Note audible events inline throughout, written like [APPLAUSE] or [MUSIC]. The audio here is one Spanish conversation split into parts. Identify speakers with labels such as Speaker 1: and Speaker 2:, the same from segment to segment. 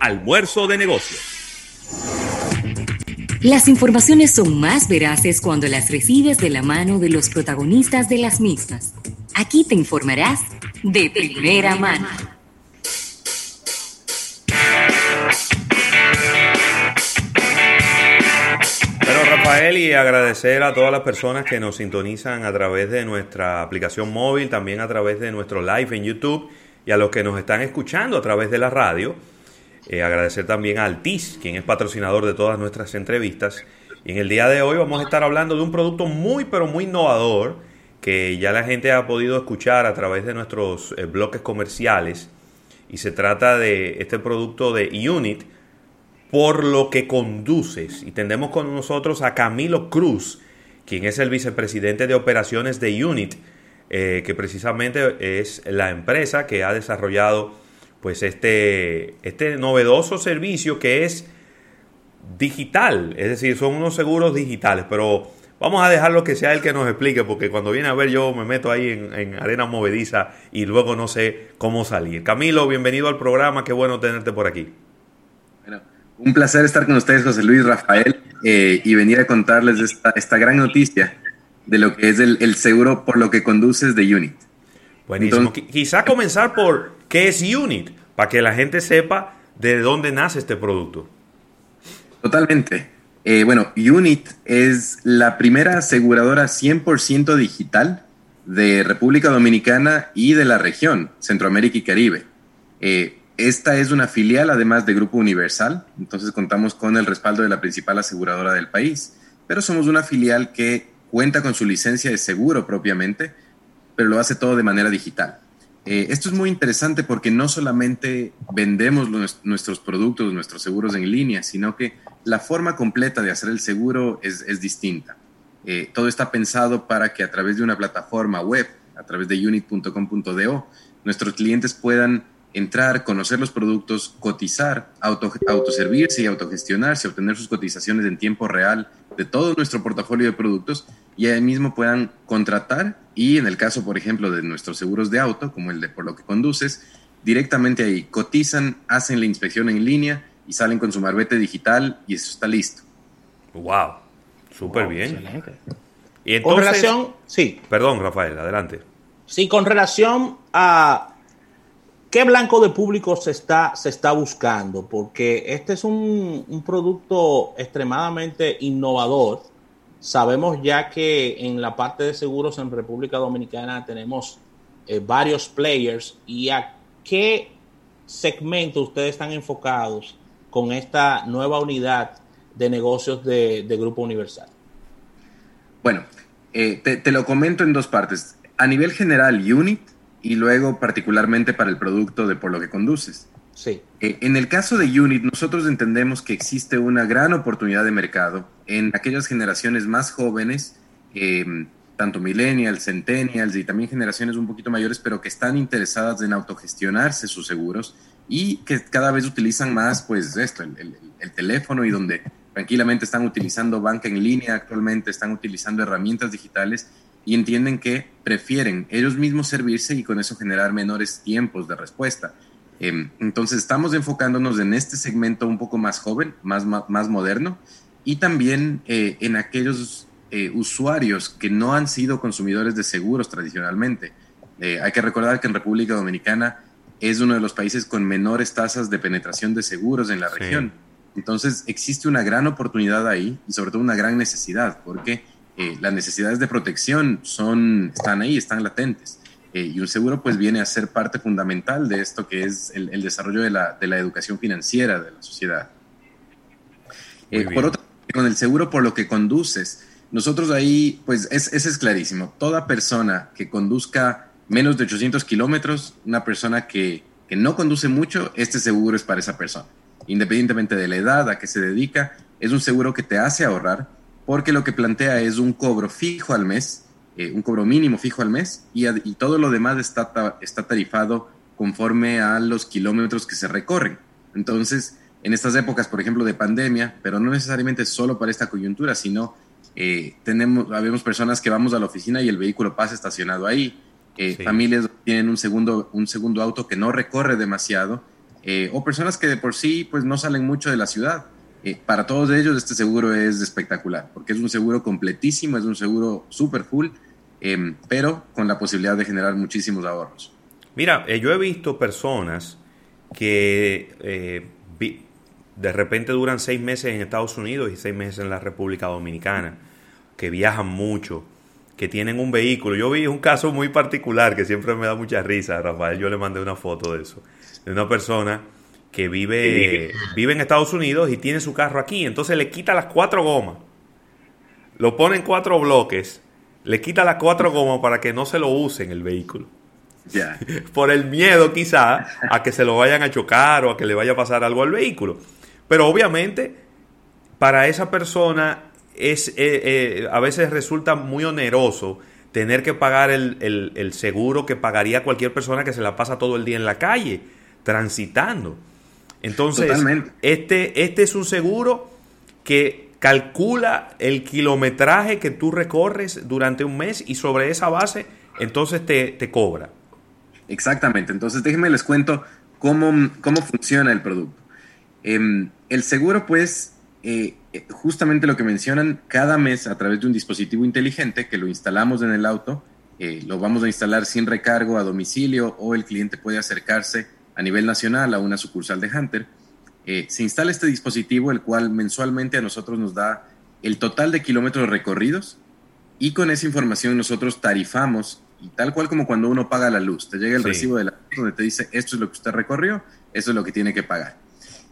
Speaker 1: Almuerzo de negocios.
Speaker 2: Las informaciones son más veraces cuando las recibes de la mano de los protagonistas de las mismas. Aquí te informarás de primera mano.
Speaker 1: Bueno, Rafael, y agradecer a todas las personas que nos sintonizan a través de nuestra aplicación móvil, también a través de nuestro live en YouTube y a los que nos están escuchando a través de la radio. Eh, agradecer también a Altis, quien es patrocinador de todas nuestras entrevistas. Y en el día de hoy vamos a estar hablando de un producto muy, pero muy innovador que ya la gente ha podido escuchar a través de nuestros eh, bloques comerciales. Y se trata de este producto de Unit, por lo que conduces. Y tendremos con nosotros a Camilo Cruz, quien es el vicepresidente de operaciones de Unit, eh, que precisamente es la empresa que ha desarrollado pues este, este novedoso servicio que es digital, es decir, son unos seguros digitales, pero vamos a dejarlo que sea el que nos explique, porque cuando viene a ver yo me meto ahí en, en arena movediza y luego no sé cómo salir. Camilo, bienvenido al programa, qué bueno tenerte por aquí.
Speaker 3: Bueno, un placer estar con ustedes, José Luis Rafael, eh, y venir a contarles esta, esta, gran noticia de lo que es el, el, seguro por lo que conduces de Unit.
Speaker 1: Buenísimo. Entonces, Quizá comenzar por qué es Unit, para que la gente sepa de dónde nace este producto.
Speaker 3: Totalmente. Eh, bueno, Unit es la primera aseguradora 100% digital de República Dominicana y de la región, Centroamérica y Caribe. Eh, esta es una filial además de Grupo Universal, entonces contamos con el respaldo de la principal aseguradora del país, pero somos una filial que cuenta con su licencia de seguro propiamente, pero lo hace todo de manera digital. Eh, esto es muy interesante porque no solamente vendemos nuestros productos, nuestros seguros en línea, sino que la forma completa de hacer el seguro es, es distinta. Eh, todo está pensado para que a través de una plataforma web, a través de unit.com.do, nuestros clientes puedan entrar, conocer los productos, cotizar, auto, autoservirse y autogestionarse, obtener sus cotizaciones en tiempo real de todo nuestro portafolio de productos y ahí mismo puedan contratar y en el caso, por ejemplo, de nuestros seguros de auto, como el de por lo que conduces, directamente ahí cotizan, hacen la inspección en línea y salen con su marbete digital y eso está listo.
Speaker 1: Wow, súper wow, bien. Excelente.
Speaker 4: Y entonces, con relación, sí.
Speaker 1: Perdón, Rafael, adelante.
Speaker 4: Sí, con relación a ¿Qué blanco de público se está, se está buscando? Porque este es un, un, producto extremadamente innovador. Sabemos ya que en la parte de seguros en República Dominicana tenemos eh, varios players. ¿Y a qué segmento ustedes están enfocados con esta nueva unidad de negocios de, Grupo Universal?
Speaker 3: Bueno, eh, te, te lo comento en dos partes. A nivel general, Unit y luego particularmente para el producto de por lo que conduces. Eh, en el caso de Unit, nosotros entendemos que existe una gran oportunidad de mercado en aquellas generaciones más jóvenes, eh, tanto millennials, centennials y también generaciones un poquito mayores, pero que están interesadas en autogestionarse sus seguros y que cada vez utilizan más, pues, esto, el teléfono y donde tranquilamente están utilizando banca en línea actualmente, están utilizando herramientas digitales y entienden que prefieren ellos mismos servirse y con eso generar menores tiempos de respuesta. Eh, entonces estamos enfocándonos en este segmento un poco más joven, más, más, más moderno y también eh, en aquellos eh, usuarios que no han sido consumidores de seguros tradicionalmente. Eh, hay que recordar que en República Dominicana es uno de los países con menores tasas de penetración de seguros en la región. Entonces existe una gran oportunidad ahí y sobre todo una gran necesidad porque las necesidades de protección son, están ahí, están latentes. Eh, y un seguro pues viene a ser parte fundamental de esto que es el, el desarrollo de la, de la, educación financiera de la sociedad. Eh, por otro con el seguro por lo que conduces, nosotros ahí pues es, ese es clarísimo. Toda persona que conduzca menos de 800 kilómetros, una persona que, que no conduce mucho, este seguro es para esa persona. Independientemente de la edad a que se dedica, es un seguro que te hace ahorrar, porque lo que plantea es un cobro fijo al mes, eh, un cobro mínimo fijo al mes, y, y todo lo demás está, está tarifado conforme a los kilómetros que se recorren. Entonces, en estas épocas, por ejemplo, de pandemia, pero no necesariamente solo para esta coyuntura, sino eh, tenemos, habemos personas que vamos a la oficina y el vehículo pasa estacionado ahí, eh, sí. familias tienen un segundo, un segundo auto que no recorre demasiado eh, o personas que de por sí pues no salen mucho de la ciudad. Eh, para todos ellos este seguro es espectacular, porque es un seguro completísimo, es un seguro super full, em, pero con la posibilidad de generar muchísimos ahorros.
Speaker 1: Mira, eh, yo he visto personas que de repente duran seis meses en Estados Unidos y seis meses en la República Dominicana, que viajan mucho, que tienen un vehículo. Yo vi un caso muy particular que siempre me da mucha risa, Rafael, yo le mandé una foto de eso, de una persona que vive, vive en Estados Unidos y tiene su carro aquí, entonces le quita las cuatro gomas, lo pone en cuatro bloques, le quita las cuatro gomas para que no se lo use en el vehículo. [LAUGHS] Por el miedo quizá a que se lo vayan a chocar o a que le vaya a pasar algo al vehículo. Pero obviamente para esa persona es, eh, eh, a veces resulta muy oneroso tener que pagar el, el, seguro que pagaría cualquier persona que se la pasa todo el día en la calle, transitando. Entonces, este, este es un seguro que calcula el kilometraje que tú recorres durante un mes y sobre esa base entonces te, te cobra.
Speaker 3: Exactamente, entonces déjenme les cuento cómo, cómo funciona el producto. Em, el seguro pues eh, justamente lo que mencionan, cada mes a través de un dispositivo inteligente que lo instalamos en el auto, eh, lo vamos a instalar sin recargo a domicilio o el cliente puede acercarse a nivel nacional a una sucursal de Hunter. Eh, se instala este dispositivo, el cual mensualmente a nosotros nos da el total de kilómetros recorridos y con esa información nosotros tarifamos y tal cual como cuando uno paga la luz, te llega el recibo de la luz donde te dice esto es lo que usted recorrió, esto es lo que tiene que pagar.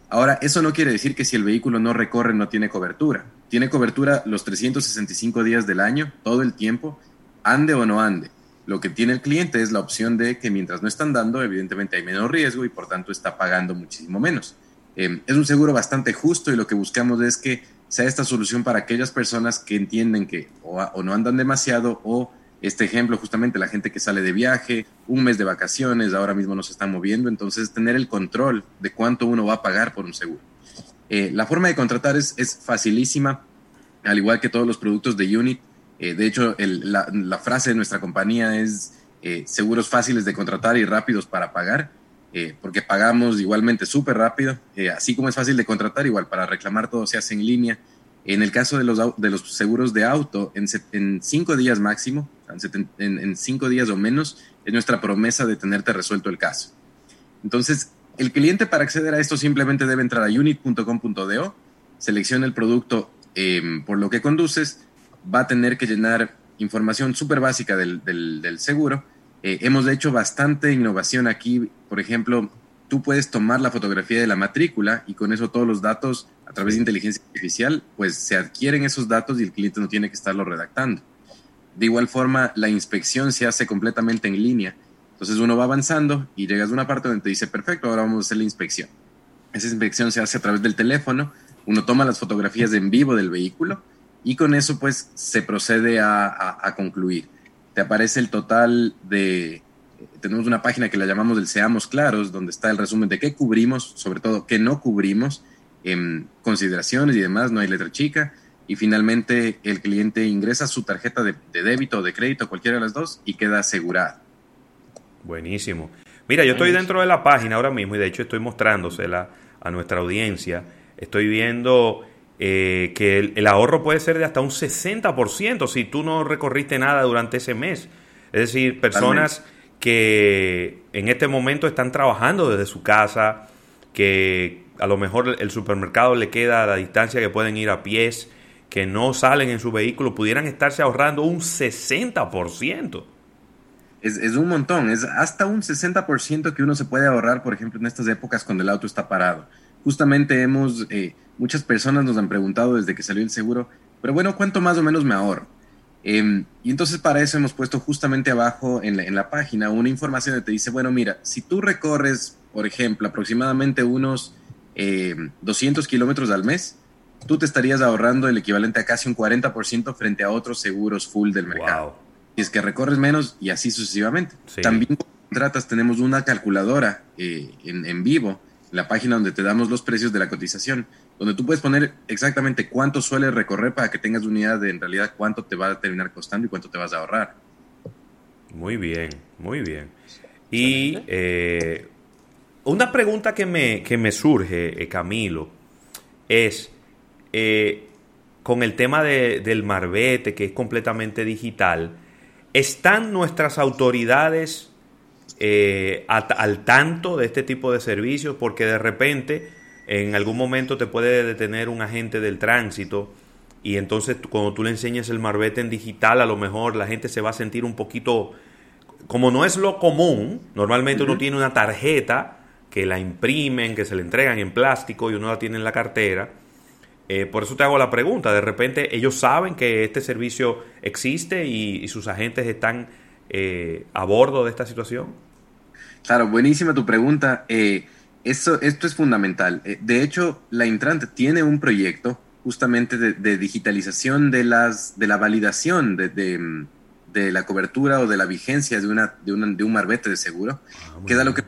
Speaker 3: Ahora, eso no quiere decir que si el vehículo no recorre no tiene cobertura. Tiene cobertura los 365 días del año, todo el tiempo, ande o no ande. Lo que tiene el cliente es la opción de que mientras no están dando, evidentemente hay menos riesgo y por tanto está pagando muchísimo menos. Eh, es un seguro bastante justo y lo que buscamos es que sea esta solución para aquellas personas que entienden que o no andan demasiado o este ejemplo, justamente la gente que sale de viaje, un mes de vacaciones, ahora mismo nos están moviendo, entonces tener el control de cuánto uno va a pagar por un seguro. Eh, la forma de contratar es, facilísima, al igual que todos los productos de Unit. Eh, de hecho, la, frase de nuestra compañía es eh, seguros fáciles de contratar y rápidos para pagar, porque pagamos igualmente súper rápido, así como es fácil de contratar, igual para reclamar todo se hace en línea. En el caso de los, de los seguros de auto, en, en cinco días máximo, en, cinco días o menos, es nuestra promesa de tenerte resuelto el caso. Entonces, el cliente para acceder a esto simplemente debe entrar a unit.com.do, selecciona el producto em, por lo que conduces, va a tener que llenar información súper básica del, del, seguro. Eh, hemos hecho bastante innovación aquí, por ejemplo, tú puedes tomar la fotografía de la matrícula y con eso todos los datos a través de inteligencia artificial, pues se adquieren esos datos y el cliente no tiene que estarlo redactando. De igual forma, la inspección se hace completamente en línea. Entonces uno va avanzando y llegas a una parte donde te dice, perfecto, ahora vamos a hacer la inspección. Esa inspección se hace a través del teléfono, uno toma las fotografías en vivo del vehículo y con eso pues se procede a, concluir. Te aparece el total de, tenemos una página que la llamamos del Seamos Claros, donde está el resumen de qué cubrimos, sobre todo qué no cubrimos, en consideraciones y demás, no hay letra chica y finalmente el cliente ingresa su tarjeta de, débito o de crédito, cualquiera de las dos, y queda asegurado.
Speaker 1: Buenísimo. Mira, yo estoy dentro de la página ahora mismo y de hecho estoy mostrándosela a nuestra audiencia. Estoy viendo eh, que el, ahorro puede ser de hasta un 60% si tú no recorriste nada durante ese mes. Es decir, personas que en este momento están trabajando desde su casa, que a lo mejor el supermercado le queda a la distancia que pueden ir a pies que no salen en su vehículo pudieran estarse ahorrando un 60%.
Speaker 3: Es, es un montón, es hasta un 60% que uno se puede ahorrar, por ejemplo, en estas épocas cuando el auto está parado. Justamente hemos, eh, muchas personas nos han preguntado desde que salió el seguro, pero bueno, ¿cuánto más o menos me ahorro? Em, y entonces para eso hemos puesto justamente abajo en la, en la página una información que te dice, bueno, mira, si tú recorres, por ejemplo, aproximadamente unos 200 em, kilómetros al mes, tú te estarías ahorrando el equivalente a casi un 40% frente a otros seguros full del mercado. Y es que recorres menos y así sucesivamente. También contratas, tenemos una calculadora eh, en, vivo, la página donde te damos los precios de la cotización, donde tú puedes poner exactamente cuánto suele recorrer para que tengas unidad de en realidad cuánto te va a terminar costando y cuánto te vas a ahorrar.
Speaker 1: Muy bien, muy bien. Y eh, una pregunta que me, que me surge, eh, Camilo, es eh, con el tema de, del marbete, que es completamente digital, ¿están nuestras autoridades eh, al tanto de este tipo de servicios? Porque de repente en algún momento te puede detener un agente del tránsito y entonces cuando tú le enseñes el marbete en digital, a lo mejor la gente se va a sentir un poquito, como no es lo común, normalmente uno tiene una tarjeta que la imprimen, que se le entregan en plástico y uno la tiene en la cartera. Eh, por eso te hago la pregunta, de repente ellos saben que este servicio existe y, sus agentes están eh, a bordo de esta situación.
Speaker 3: Claro, buenísima tu pregunta. Eh, esto, esto es fundamental. de hecho, la Intrant tiene un proyecto justamente de, digitalización de, las, de la validación de, de, la cobertura o de la vigencia de, una, de, de un marbete de seguro, ah, que es lo que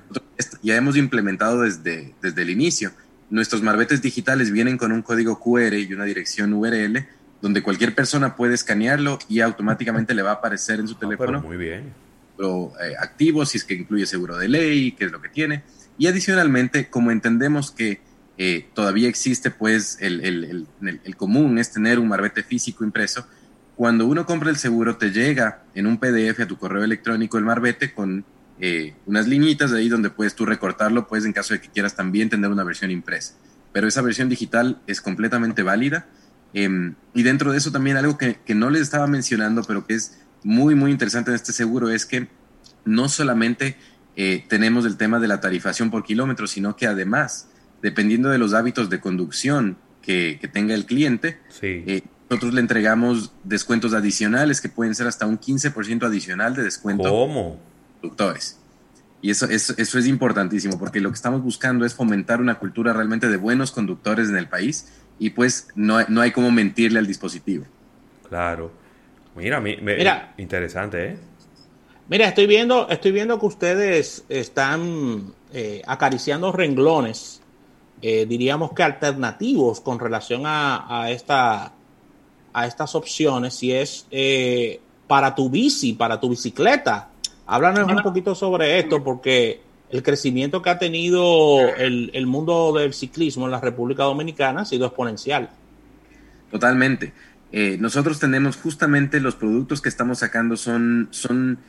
Speaker 3: ya hemos implementado desde, desde el inicio. Nuestros marbetes digitales vienen con un código QR y una dirección URL donde cualquier persona puede escanearlo y automáticamente le va a aparecer en su ah, teléfono.
Speaker 1: muy bien.
Speaker 3: Lo, eh, activo, si es que incluye seguro de ley, qué es lo que tiene. Y adicionalmente, como entendemos que eh, todavía existe pues el, el, el, común es tener un marbete físico impreso. Cuando uno compra el seguro te llega en un PDF a tu correo electrónico el marbete con eh, unas liñitas de ahí donde puedes tú recortarlo, pues en caso de que quieras también tener una versión impresa. Pero esa versión digital es completamente válida. Em, y dentro de eso también algo que, que no les estaba mencionando, pero que es muy, muy interesante en este seguro es que no solamente eh, tenemos el tema de la tarifación por kilómetro, sino que además dependiendo de los hábitos de conducción que, tenga el cliente, eh, nosotros le entregamos descuentos adicionales que pueden ser hasta un 15% adicional de descuento.
Speaker 1: ¿Cómo?
Speaker 3: Conductores. Y eso, eso, eso, es importantísimo porque lo que estamos buscando es fomentar una cultura realmente de buenos conductores en el país y pues no, no hay como mentirle al dispositivo.
Speaker 1: Claro. Mira, mira interesante, ¿eh?
Speaker 4: Mira, estoy viendo, estoy viendo que ustedes están eh, acariciando renglones eh, diríamos que alternativos con relación a, esta, a estas opciones, si es eh, para tu bici, para tu bicicleta. Háblanos un poquito sobre esto, porque el crecimiento que ha tenido el, mundo del ciclismo en la República Dominicana ha sido exponencial.
Speaker 3: Totalmente. Eh, nosotros tenemos justamente los productos que estamos sacando son, son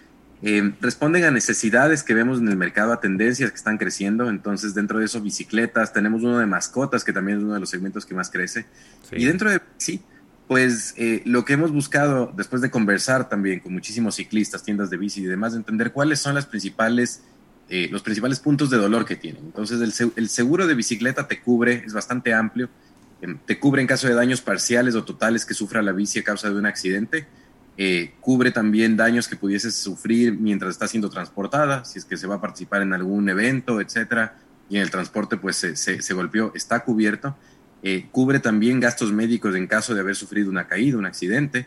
Speaker 3: eh, responden a necesidades que vemos en el mercado, a tendencias que están creciendo. Entonces, dentro de eso, bicicletas, tenemos uno de mascotas, que también es uno de los segmentos que más crece. Y dentro de, sí, pues eh, lo que hemos buscado después de conversar también con muchísimos ciclistas, tiendas de bici y demás, entender cuáles son las principales, eh, los principales puntos de dolor que tienen. Entonces, el, el seguro de bicicleta te cubre, es bastante amplio, te cubre en caso de daños parciales o totales que sufra la bici a causa de un accidente eh, cubre también daños que pudieses sufrir mientras está siendo transportada, si es que se va a participar en algún evento, etcétera, y en el transporte pues se, se, golpeó, está cubierto. Eh, cubre también gastos médicos en caso de haber sufrido una caída, un accidente,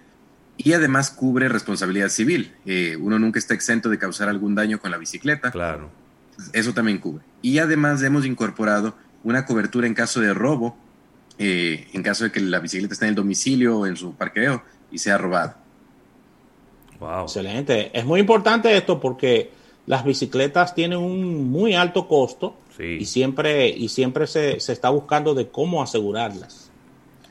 Speaker 3: y además cubre responsabilidad civil. Eh, uno nunca está exento de causar algún daño con la bicicleta.
Speaker 1: Claro.
Speaker 3: Eso también cubre. Y además hemos incorporado una cobertura en caso de robo, en caso de que la bicicleta esté en el domicilio o en su parqueo y sea robada.
Speaker 4: Excelente. Es muy importante esto porque las bicicletas tienen un muy alto costo y siempre, y siempre se, está buscando de cómo asegurarlas.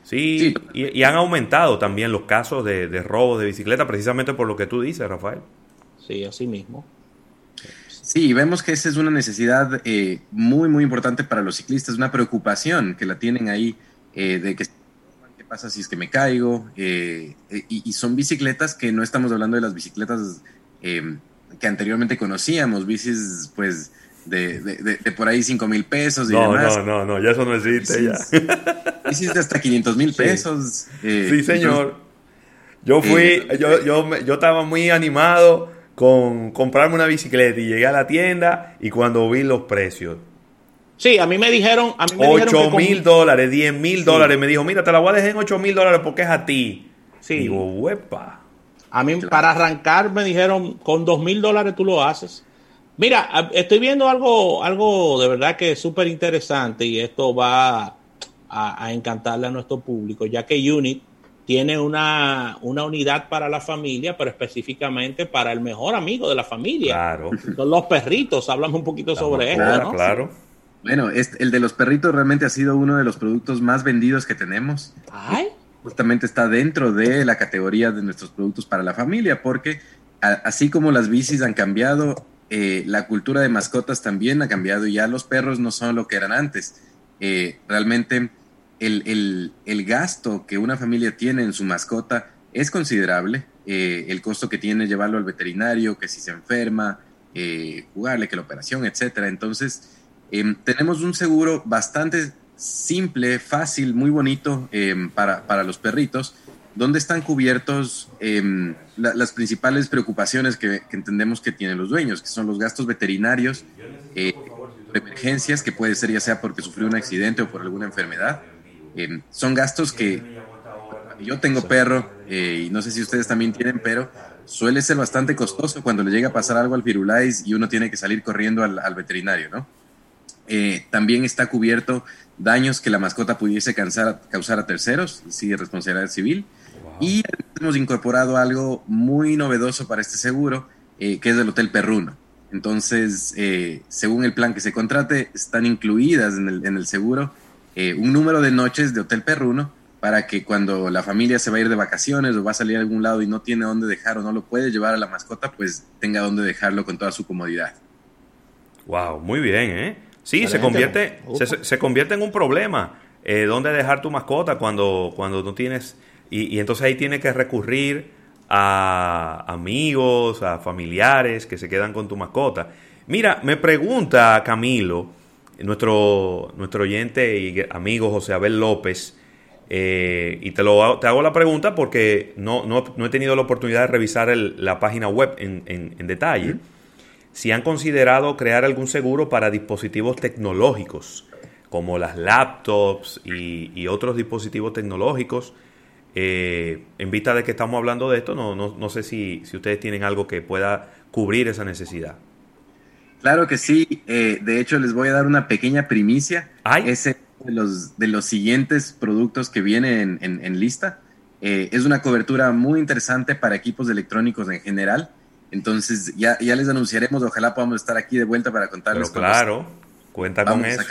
Speaker 1: Sí, Y, han aumentado también los casos de, de robo de bicicleta precisamente por lo que tú dices, Rafael.
Speaker 4: Sí, así mismo.
Speaker 3: Sí, vemos que esa es una necesidad eh, muy, muy importante para los ciclistas, una preocupación que la tienen ahí eh, de que pasa si es que me caigo? Eh, eh, y, son bicicletas que no estamos hablando de las bicicletas eh, que anteriormente conocíamos, bicis pues de, de, por ahí 5 mil pesos y
Speaker 1: no,
Speaker 3: demás.
Speaker 1: No, no, no, ya eso no existe ya.
Speaker 3: Bicis de hasta 500 mil pesos.
Speaker 1: sí, señor. yo fui, yo, yo, yo estaba muy animado con comprarme una bicicleta y llegué a la tienda y cuando vi los precios
Speaker 4: Sí, a mí me dijeron. A mí
Speaker 1: me 8 mil dólares, 10 mil dólares. Me dijo, mira, te la voy a dejar en 8 mil dólares porque es a ti. Sí. Digo, huepa.
Speaker 4: A mí, para arrancar, me dijeron, con 2 mil dólares tú lo haces. Mira, estoy viendo algo, algo de verdad que es súper interesante y esto va a, encantarle a nuestro público, ya que Unit tiene una, unidad para la familia, pero específicamente para el mejor amigo de la familia. Claro. Son los perritos, hablamos un poquito sobre eso.
Speaker 3: Claro, claro. Bueno, el de los perritos realmente ha sido uno de los productos más vendidos que tenemos. Ay. Justamente está dentro de la categoría de nuestros productos para la familia, porque así como las bicis han cambiado, eh, la cultura de mascotas también ha cambiado y ya los perros no son lo que eran antes. Eh, realmente el, gasto que una familia tiene en su mascota es considerable. Eh, el costo que tiene llevarlo al veterinario, que si se enferma, jugarle, que la operación, etcétera. Entonces, em, tenemos un seguro bastante simple, fácil, muy bonito em, para, los perritos, donde están cubiertos em, las principales preocupaciones que, entendemos que tienen los dueños, que son los gastos veterinarios, eh, emergencias, que puede ser ya sea porque sufrió un accidente o por alguna enfermedad. Son gastos que yo tengo perro eh, y no sé si ustedes también tienen, pero suele ser bastante costoso cuando le llega a pasar algo al Firulais y uno tiene que salir corriendo al, al veterinario, ¿no? Eh, también está cubierto daños que la mascota pudiese causar, causar a terceros, sigue responsabilidad civil. Y hemos incorporado algo muy novedoso para este seguro, eh, que es el Hotel Perruno. Entonces, eh, según el plan que se contrate, están incluidas en el, en el seguro un número de noches de Hotel Perruno para que cuando la familia se va a ir de vacaciones o va a salir a algún lado y no tiene dónde dejar o no lo puede llevar a la mascota, pues tenga dónde dejarlo con toda su comodidad.
Speaker 1: Wow, muy bien, ¿eh? Sí, se convierte, se, convierte en un problema. Eh, ¿Dónde dejar tu mascota cuando, cuando no tienes... Y, entonces ahí tiene que recurrir a amigos, a familiares que se quedan con tu mascota. Mira, me pregunta Camilo, nuestro, nuestro oyente y amigo José Abel López, eh, y te, lo, te hago la pregunta porque no, no, he tenido la oportunidad de revisar la página web en, en, detalle si han considerado crear algún seguro para dispositivos tecnológicos, como las laptops y, otros dispositivos tecnológicos. Eh, en vista de que estamos hablando de esto, no, no, sé si, si, ustedes tienen algo que pueda cubrir esa necesidad.
Speaker 3: Claro que sí. Eh, de hecho, les voy a dar una pequeña primicia. Es de los, de los siguientes productos que vienen en, lista. Eh, es una cobertura muy interesante para equipos electrónicos en general. Entonces ya, ya les anunciaremos, ojalá podamos estar aquí de vuelta para contarles.
Speaker 1: Pero claro, cuenta con eso.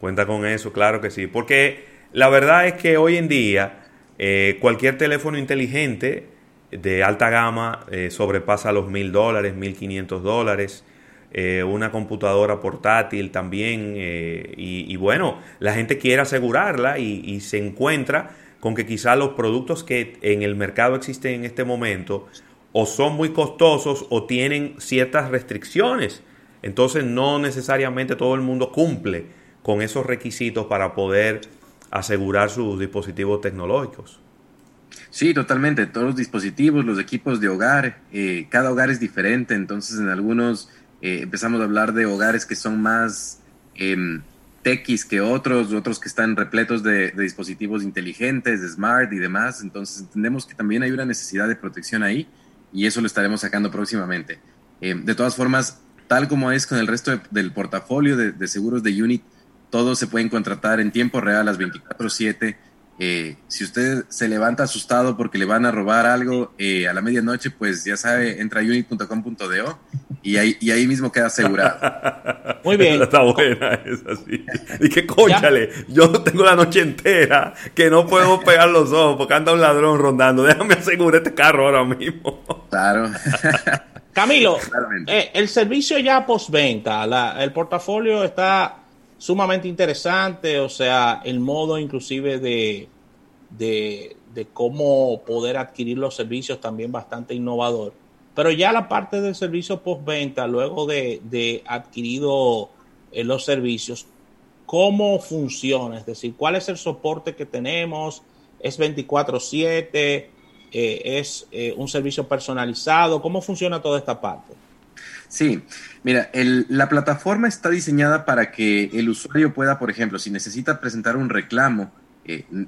Speaker 1: Cuenta con eso, claro que sí. Porque la verdad es que hoy en día eh, cualquier teléfono inteligente de alta gama eh, sobrepasa los mil dólares, mil quinientos dólares. Eh, una computadora portátil también. Y, bueno, la gente quiere asegurarla y, y se encuentra con que quizás los productos que en el mercado existen en este momento o son muy costosos o tienen ciertas restricciones. Entonces no necesariamente todo el mundo cumple con esos requisitos para poder asegurar sus dispositivos tecnológicos.
Speaker 3: Sí, totalmente. Todos los dispositivos, los equipos de hogar, eh, cada hogar es diferente. Entonces en algunos eh, empezamos a hablar de hogares que son más eh, techis que otros, otros que están repletos de, dispositivos inteligentes, smart y demás. Entonces entendemos que también hay una necesidad de protección ahí y eso lo estaremos sacando próximamente. Eh, de todas formas, tal como es con el resto del portafolio de, seguros de Unit, todos se pueden contratar en tiempo real las 24/7. Eh, si usted se levanta asustado porque le van a robar algo eh, a la medianoche, pues ya sabe, entra a unit.com.do y ahí, y ahí mismo queda asegurado. [LAUGHS]
Speaker 1: Muy bien. Está buena, es así. Y que cóchale, yo tengo la noche entera que no puedo pegar los ojos porque anda un ladrón rondando. Déjame asegurar este carro ahora mismo.
Speaker 3: Claro.
Speaker 4: Camilo, eh, el servicio ya postventa, el portafolio está sumamente interesante, o sea, el modo inclusive de, de, de cómo poder adquirir los servicios también bastante innovador. Pero ya la parte del servicio postventa, luego de, adquirido eh, los servicios, ¿cómo funciona? Es decir, ¿cuál es el soporte que tenemos? ¿Es 24/7? Eh, ¿Es eh, un servicio personalizado? ¿Cómo funciona toda esta parte?
Speaker 3: Sí, mira, la plataforma está diseñada para que el usuario pueda, por ejemplo, si necesita presentar un reclamo,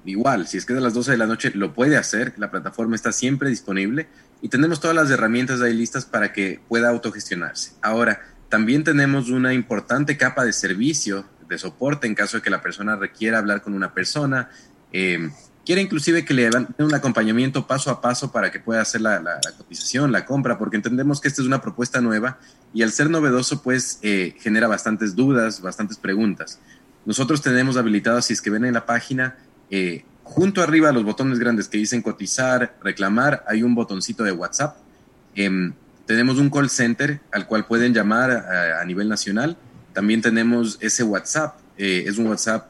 Speaker 3: igual, si es que de las 12 de la noche lo puede hacer, la plataforma está siempre disponible y tenemos todas las herramientas ahí listas para que pueda autogestionarse. Ahora, también tenemos una importante capa de servicio, de soporte en caso de que la persona requiera hablar con una persona, eh, quiere inclusive que le den un acompañamiento paso a paso para que pueda hacer la, cotización, la compra, porque entendemos que esta es una propuesta nueva y al ser novedoso, pues eh, genera bastantes dudas, bastantes preguntas. Nosotros tenemos habilitado, si es que ven en la página, eh, junto arriba a los botones grandes que dicen cotizar, reclamar, hay un botoncito de WhatsApp. Em, tenemos un call center al cual pueden llamar a, a nivel nacional. También tenemos ese WhatsApp, eh, es un WhatsApp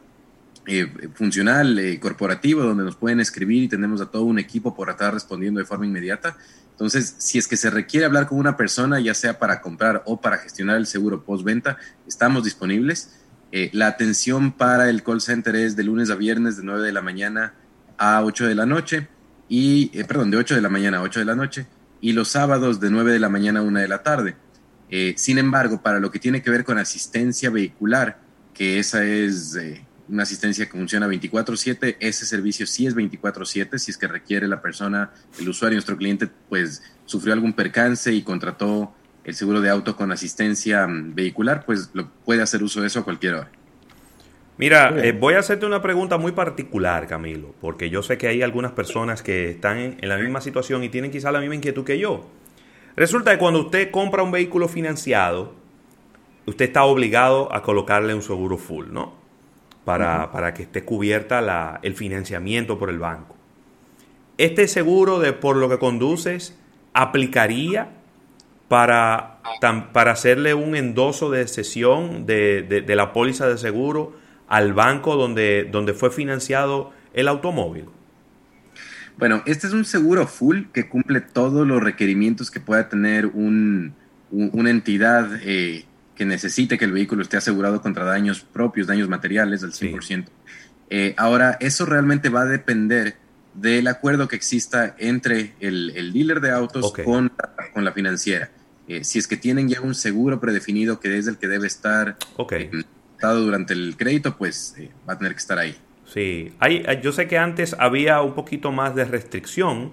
Speaker 3: eh, funcional, eh, corporativo, donde nos pueden escribir y tenemos a todo un equipo por estar respondiendo de forma inmediata. Entonces, si es que se requiere hablar con una persona, ya sea para comprar o para gestionar el seguro postventa, estamos disponibles. Eh, la atención para el call center es de lunes a viernes de 9 de la mañana a 8 de la noche y, perdón, de 8 de la mañana a 8 de la noche y los sábados de 9 de la mañana a 1 de la tarde. sin embargo, para lo que tiene que ver con asistencia vehicular, que esa es una asistencia que funciona 24/7. Ese servicio sí es 24/7, si es que requiere la persona, el usuario, nuestro cliente, pues sufrió algún percance y contrató el seguro de auto con asistencia mm, vehicular, pues lo puede hacer uso de eso a cualquier hora.
Speaker 1: Mira, eh, voy a hacerte una pregunta muy particular, Camilo, porque yo sé que hay algunas personas que están en, en la misma situación y tienen quizá la misma inquietud que yo. Resulta que cuando usted compra un vehículo financiado, usted está obligado a colocarle un seguro full, ¿no? Para, que esté cubierta la, el financiamiento por el banco. ¿Este seguro de por lo que conduces aplicaría para, para hacerle un endoso de sesión de, la póliza de seguro al banco donde, donde fue financiado el automóvil?
Speaker 3: Bueno, este es un seguro full que cumple todos los requerimientos que pueda tener un, una entidad eh, que necesite que el vehículo esté asegurado contra daños propios, daños materiales del 100%. Eh, ahora, eso realmente va a depender del acuerdo que exista entre el, dealer de autos con, con la financiera. Eh, si es que tienen ya un seguro predefinido que es el que debe estar okay. durante el crédito, pues eh, va a tener que estar ahí.
Speaker 1: Sí, Hay, yo sé que antes había un poquito más de restricción,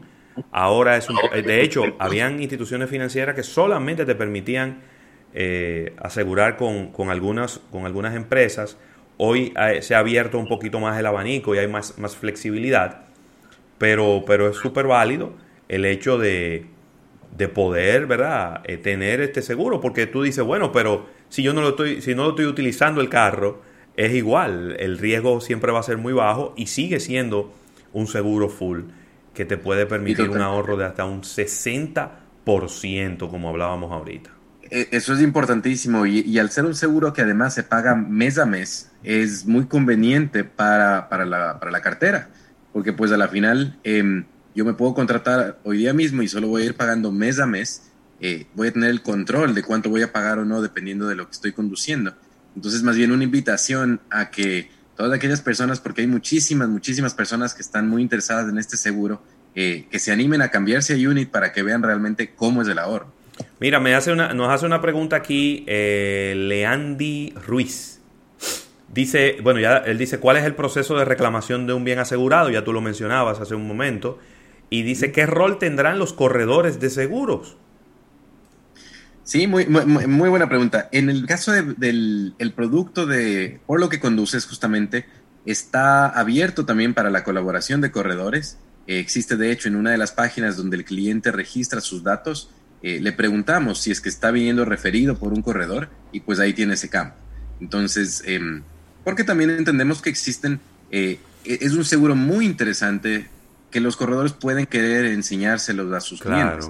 Speaker 1: ahora es un, de hecho, habían instituciones financieras que solamente te permitían eh, asegurar con, con, algunas, con algunas empresas. Hoy se ha abierto un poquito más el abanico y hay más, más flexibilidad, pero, pero es súper válido el hecho de, de poder, ¿verdad?, eh, tener este seguro, porque tú dices, bueno, pero si yo no lo estoy, si no lo estoy utilizando el carro, es igual, el riesgo siempre va a ser muy bajo y sigue siendo un seguro full que te puede permitir un ahorro de hasta un 60%, como hablábamos ahorita.
Speaker 3: Eh, eso es importantísimo y, al ser un seguro que además se paga mes a mes, es muy conveniente para, para, la, para la, cartera, porque pues a la final em, yo me puedo contratar hoy día mismo y solo voy a ir pagando mes a mes, eh, voy a tener el control de cuánto voy a pagar o no dependiendo de lo que estoy conduciendo. Entonces más bien una invitación a que todas aquellas personas, porque hay muchísimas, muchísimas personas que están muy interesadas en este seguro, eh, que se animen a cambiarse a Unit para que vean realmente cómo es el ahorro.
Speaker 1: Mira, me hace una, nos hace una pregunta aquí eh, Leandy Ruiz. Dice, bueno, ya él dice, ¿cuál es el proceso de reclamación de un bien asegurado? Ya tú lo mencionabas hace un momento. Y dice, ¿qué rol tendrán los corredores de seguros?
Speaker 3: Sí, muy, muy, buena pregunta. En el caso del el producto de Por lo que conduces, justamente, está abierto también para la colaboración de corredores. existe, de hecho, en una de las páginas donde el cliente registra sus datos, eh, le preguntamos si es que está viniendo referido por un corredor y pues ahí tiene ese campo. Entonces, em, porque también entendemos que existen, eh, e-, es un seguro muy interesante que los corredores pueden querer enseñárselos a sus clientes.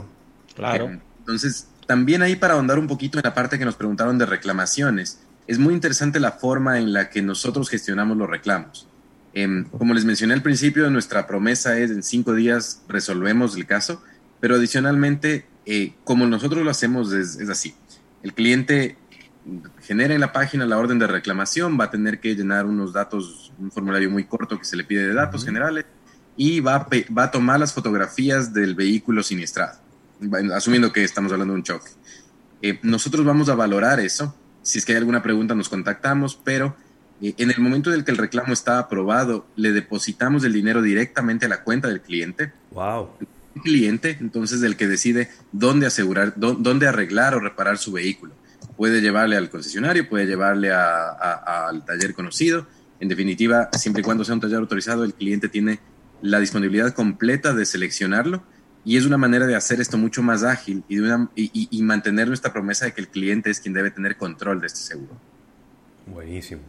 Speaker 4: Claro. Em,
Speaker 3: entonces, también ahí para ahondar un poquito en la parte que nos preguntaron de reclamaciones, es muy interesante la forma en la que nosotros gestionamos los reclamos. Em, como les mencioné al principio, nuestra promesa es en cinco días resolvemos el caso, pero adicionalmente eh, como nosotros lo hacemos es, así. El cliente genera en la página la orden de reclamación, va a tener que llenar unos datos, un formulario muy corto que se le pide de datos generales y va a, va a tomar las fotografías del vehículo siniestrado, asumiendo que estamos hablando de un choque. Eh, nosotros vamos a valorar eso. Si es que hay alguna pregunta, nos contactamos, pero eh, en el momento en el que el reclamo está aprobado, le depositamos el dinero directamente a la cuenta del cliente.
Speaker 1: Wow
Speaker 3: cliente, entonces el que decide dónde asegurar, dónde arreglar o reparar su vehículo. Puede llevarle al concesionario, puede llevarle al taller conocido. En definitiva, siempre y cuando sea un taller autorizado, el cliente tiene la disponibilidad completa de seleccionarlo y es una manera de hacer esto mucho más ágil y, y, mantener nuestra promesa de que el cliente es quien debe tener control de este seguro.
Speaker 1: Buenísimo.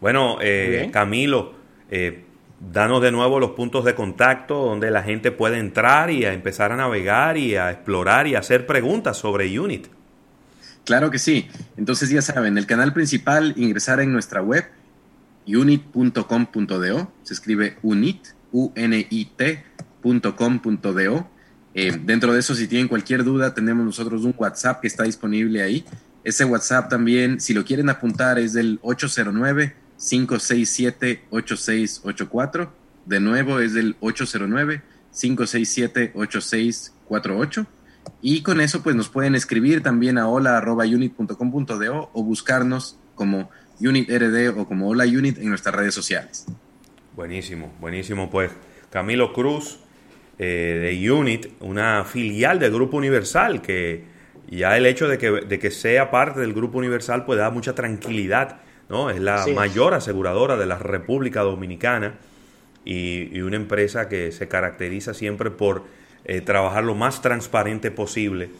Speaker 1: Bueno, eh, Camilo, eh, danos de nuevo los puntos de contacto donde la gente puede entrar y a empezar a navegar y a explorar y a hacer preguntas sobre Unit.
Speaker 3: Claro que sí. Entonces ya saben, el canal principal, ingresar en nuestra web, unit.com.do, se escribe unit, U-N-I-T.com.do. Eh, dentro de eso, si tienen cualquier duda, tenemos nosotros un WhatsApp que está disponible ahí. Ese WhatsApp también, si lo quieren apuntar, es del 809-567-8684. De nuevo, es del 809-567-8648. Y con eso, pues nos pueden escribir también a hola.unit.com.do o buscarnos como UnitRD o como Hola Unit en nuestras redes sociales.
Speaker 1: Buenísimo, buenísimo. Pues Camilo Cruz eh, de Unit, una filial del Grupo Universal, que ya el hecho de que, de que sea parte del Grupo Universal pues da mucha tranquilidad, ¿no? Es la mayor aseguradora de la República Dominicana y, una empresa que se caracteriza siempre por eh, trabajar lo más transparente posible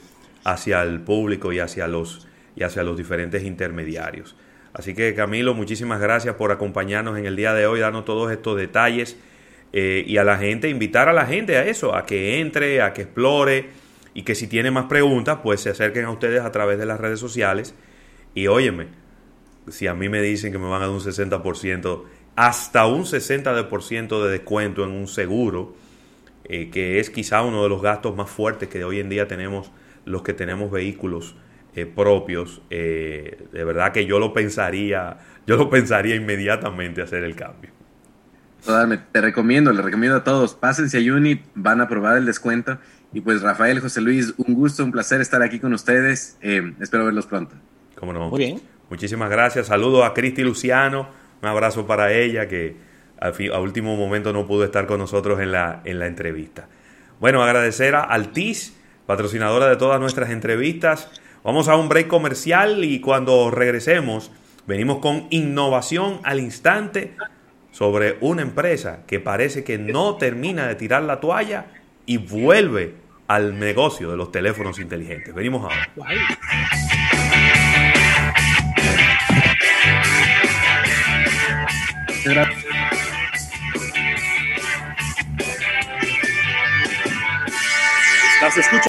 Speaker 1: hacia el público y hacia los, y hacia los diferentes intermediarios. Así que Camilo, muchísimas gracias por acompañarnos en el día de hoy, darnos todos estos detalles eh, y a la gente, invitar a la gente a eso, a que entre, a que explore y que si tiene más preguntas, pues se acerquen a ustedes a través de las redes sociales. Y óyeme, si a mí me dicen que me van a dar un 60%, hasta un 60% de descuento en un seguro, eh, que es quizá uno de los gastos más fuertes que hoy en día tenemos los que tenemos vehículos eh, propios, eh, de verdad que yo lo pensaría, yo lo pensaría inmediatamente hacer el cambio.
Speaker 3: Totalmente, te recomiendo, le recomiendo a todos, pásense a Unit, van a probar el descuento. Y pues Rafael, José Luis, un gusto, un placer estar aquí con ustedes. Eh, espero verlos pronto.
Speaker 1: Cómo no. Muy bien. Muchísimas gracias. Saludos a Cristi Luciano. Un abrazo para ella que a, último momento no pudo estar con nosotros en la, en la entrevista. Bueno, agradecer a Altiz, patrocinadora de todas nuestras entrevistas. Vamos a un break comercial y cuando regresemos venimos con innovación al instante sobre una empresa que parece que no termina de tirar la toalla y vuelve al negocio de los teléfonos inteligentes. Venimos ahora. Estás escuchando